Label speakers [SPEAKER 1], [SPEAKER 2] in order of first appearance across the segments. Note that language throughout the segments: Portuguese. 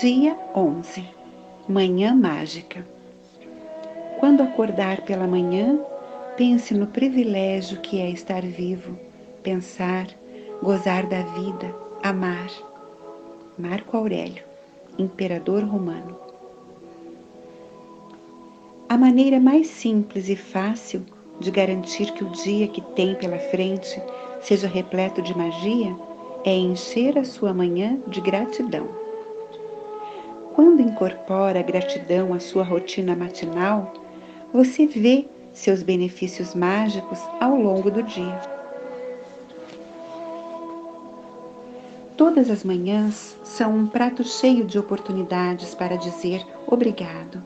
[SPEAKER 1] Dia 11 Manhã Mágica Quando acordar pela manhã, pense no privilégio que é estar vivo, pensar, gozar da vida, amar. Marco Aurélio, Imperador Romano. A maneira mais simples e fácil de garantir que o dia que tem pela frente seja repleto de magia é encher a sua manhã de gratidão. Quando incorpora a gratidão à sua rotina matinal, você vê seus benefícios mágicos ao longo do dia. Todas as manhãs são um prato cheio de oportunidades para dizer obrigado.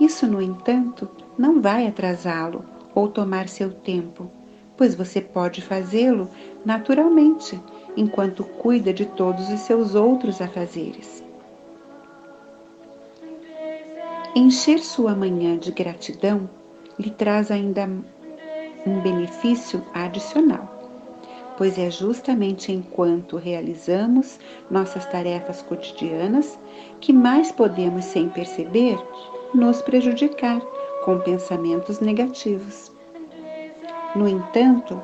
[SPEAKER 1] Isso, no entanto, não vai atrasá-lo ou tomar seu tempo, pois você pode fazê-lo naturalmente enquanto cuida de todos os seus outros afazeres. Encher sua manhã de gratidão lhe traz ainda um benefício adicional, pois é justamente enquanto realizamos nossas tarefas cotidianas que mais podemos, sem perceber, nos prejudicar com pensamentos negativos. No entanto,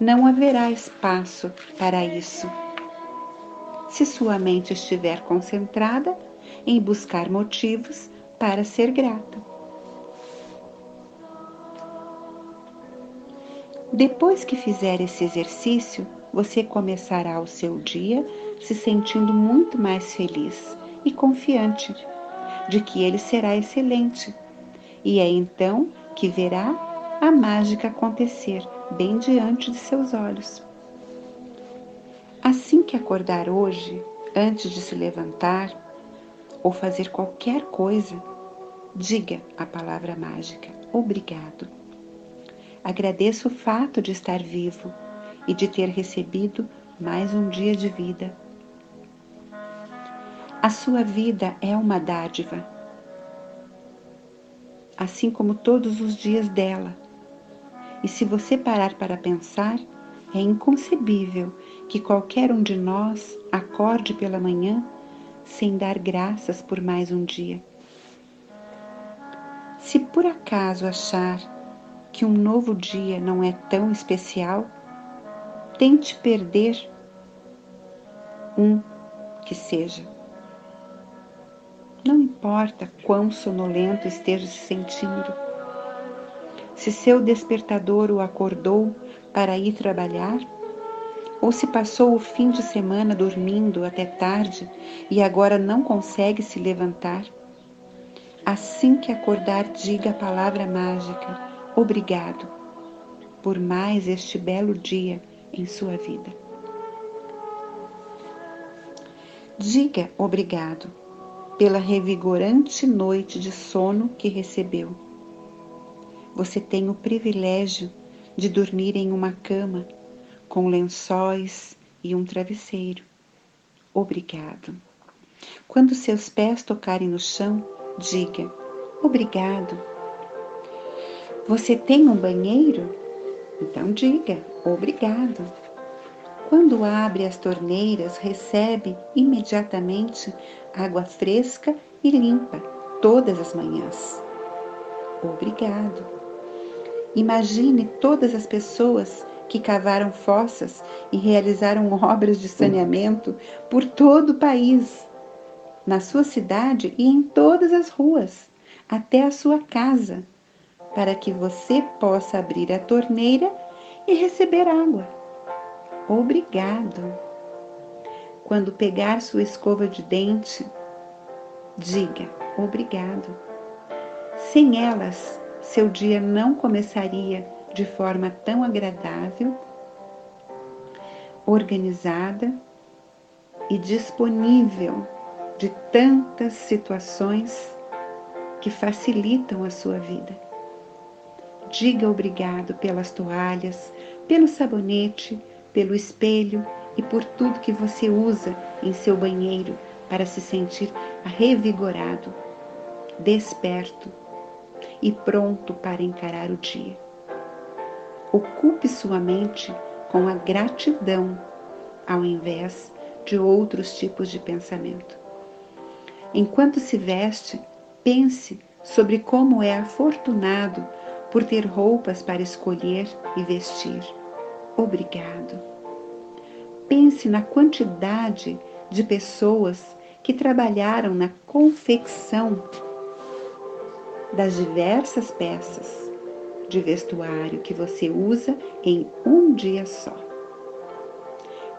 [SPEAKER 1] não haverá espaço para isso. Se sua mente estiver concentrada em buscar motivos para ser grata. Depois que fizer esse exercício, você começará o seu dia se sentindo muito mais feliz e confiante de que ele será excelente. E é então que verá a mágica acontecer bem diante de seus olhos. Assim que acordar hoje, antes de se levantar ou fazer qualquer coisa, diga a palavra mágica: obrigado. Agradeço o fato de estar vivo e de ter recebido mais um dia de vida. A sua vida é uma dádiva, assim como todos os dias dela e se você parar para pensar, é inconcebível que qualquer um de nós acorde pela manhã sem dar graças por mais um dia. Se por acaso achar que um novo dia não é tão especial, tente perder um que seja. Não importa quão sonolento esteja se sentindo, se seu despertador o acordou para ir trabalhar, ou se passou o fim de semana dormindo até tarde e agora não consegue se levantar. Assim que acordar, diga a palavra mágica: obrigado por mais este belo dia em sua vida. Diga obrigado pela revigorante noite de sono que recebeu você tem o privilégio de dormir em uma cama com lençóis e um travesseiro. Obrigado. Quando seus pés tocarem no chão, diga obrigado. Você tem um banheiro? Então diga obrigado. Quando abre as torneiras, recebe imediatamente água fresca e limpa todas as manhãs. Obrigado. Imagine todas as pessoas que cavaram fossas e realizaram obras de saneamento por todo o país, na sua cidade e em todas as ruas, até a sua casa, para que você possa abrir a torneira e receber água. Obrigado. Quando pegar sua escova de dente, diga obrigado. Sem elas, seu dia não começaria de forma tão agradável, organizada e disponível de tantas situações que facilitam a sua vida. Diga obrigado pelas toalhas, pelo sabonete, pelo espelho e por tudo que você usa em seu banheiro para se sentir revigorado, desperto e pronto para encarar o dia. Ocupe sua mente com a gratidão, ao invés de outros tipos de pensamento. Enquanto se veste, pense sobre como é afortunado por ter roupas para escolher e vestir. Obrigado. Pense na quantidade de pessoas que trabalharam na confecção das diversas peças de vestuário que você usa em um dia só.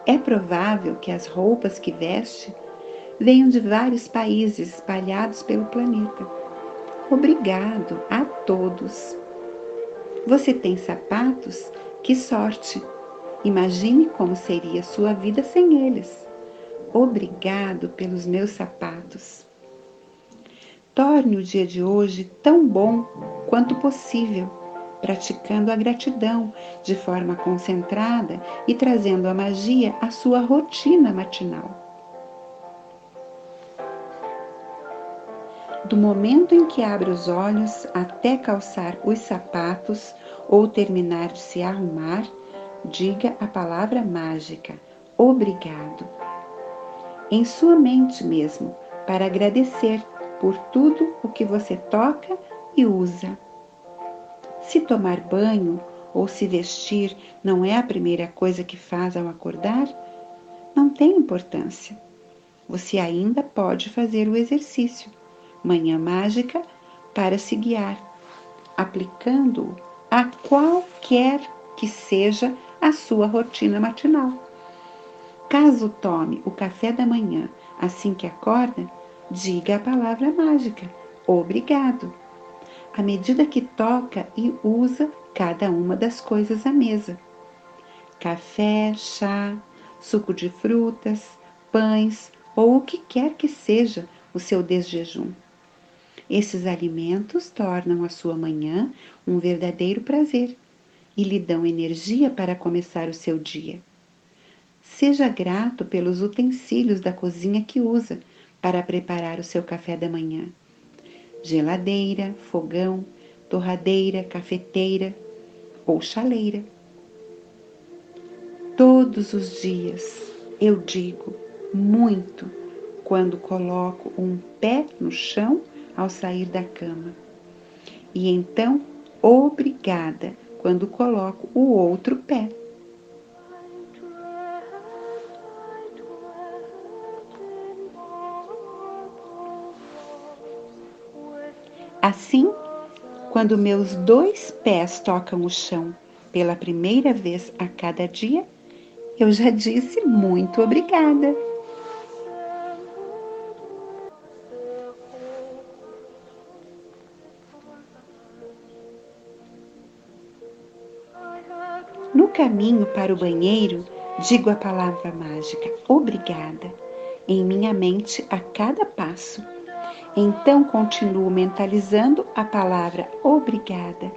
[SPEAKER 1] É provável que as roupas que veste venham de vários países espalhados pelo planeta. Obrigado a todos. Você tem sapatos? Que sorte! Imagine como seria sua vida sem eles. Obrigado pelos meus sapatos. Torne o dia de hoje tão bom quanto possível, praticando a gratidão de forma concentrada e trazendo a magia à sua rotina matinal. Do momento em que abre os olhos até calçar os sapatos ou terminar de se arrumar, diga a palavra mágica: obrigado. Em sua mente mesmo, para agradecer por tudo o que você toca e usa. Se tomar banho ou se vestir não é a primeira coisa que faz ao acordar, não tem importância. Você ainda pode fazer o exercício, manhã mágica, para se guiar, aplicando-o a qualquer que seja a sua rotina matinal. Caso tome o café da manhã assim que acorda, diga a palavra mágica: obrigado. À medida que toca e usa cada uma das coisas à mesa: café, chá, suco de frutas, pães ou o que quer que seja o seu desjejum. Esses alimentos tornam a sua manhã um verdadeiro prazer e lhe dão energia para começar o seu dia. Seja grato pelos utensílios da cozinha que usa para preparar o seu café da manhã: geladeira, fogão, torradeira, cafeteira ou chaleira. Todos os dias eu digo muito quando coloco um pé no chão ao sair da cama. E então, obrigada quando coloco o outro pé. Assim, quando meus dois pés tocam o chão pela primeira vez a cada dia, eu já disse muito obrigada. No caminho para o banheiro, digo a palavra mágica obrigada em minha mente a cada passo. Então continuo mentalizando a palavra obrigada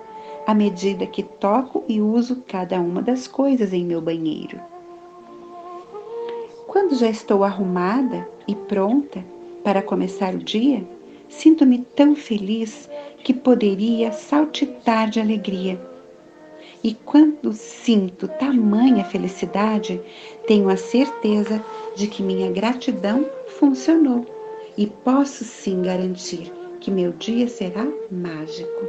[SPEAKER 1] à medida que toco e uso cada uma das coisas em meu banheiro. Quando já estou arrumada e pronta para começar o dia, sinto-me tão feliz que poderia saltitar de alegria e quando sinto tamanha felicidade, tenho a certeza de que minha gratidão funcionou e posso sim garantir que meu dia será mágico.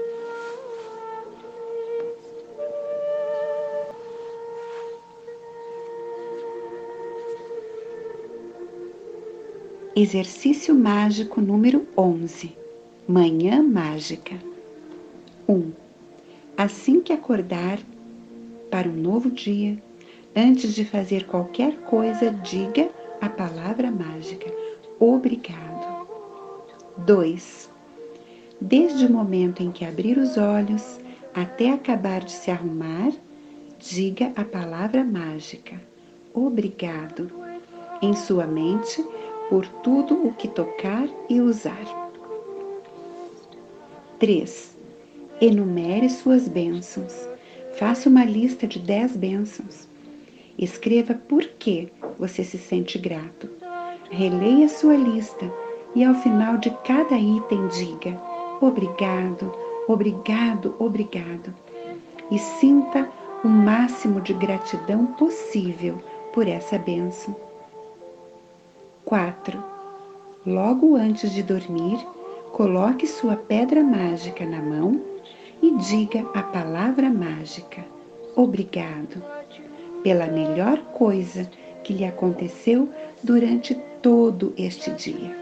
[SPEAKER 1] Exercício mágico número 11. Manhã mágica. 1. Assim que acordar para um novo dia, antes de fazer qualquer coisa, diga a palavra mágica: obrigado. 2. Desde o momento em que abrir os olhos até acabar de se arrumar, diga a palavra mágica: obrigado, em sua mente por tudo o que tocar e usar. 3 Enumere suas bênçãos. Faça uma lista de dez bênçãos. Escreva por que você se sente grato. Releia sua lista e ao final de cada item diga obrigado, obrigado, obrigado. E sinta o máximo de gratidão possível por essa bênção. 4. Logo antes de dormir, coloque sua pedra mágica na mão e diga a palavra mágica: Obrigado pela melhor coisa que lhe aconteceu durante todo este dia.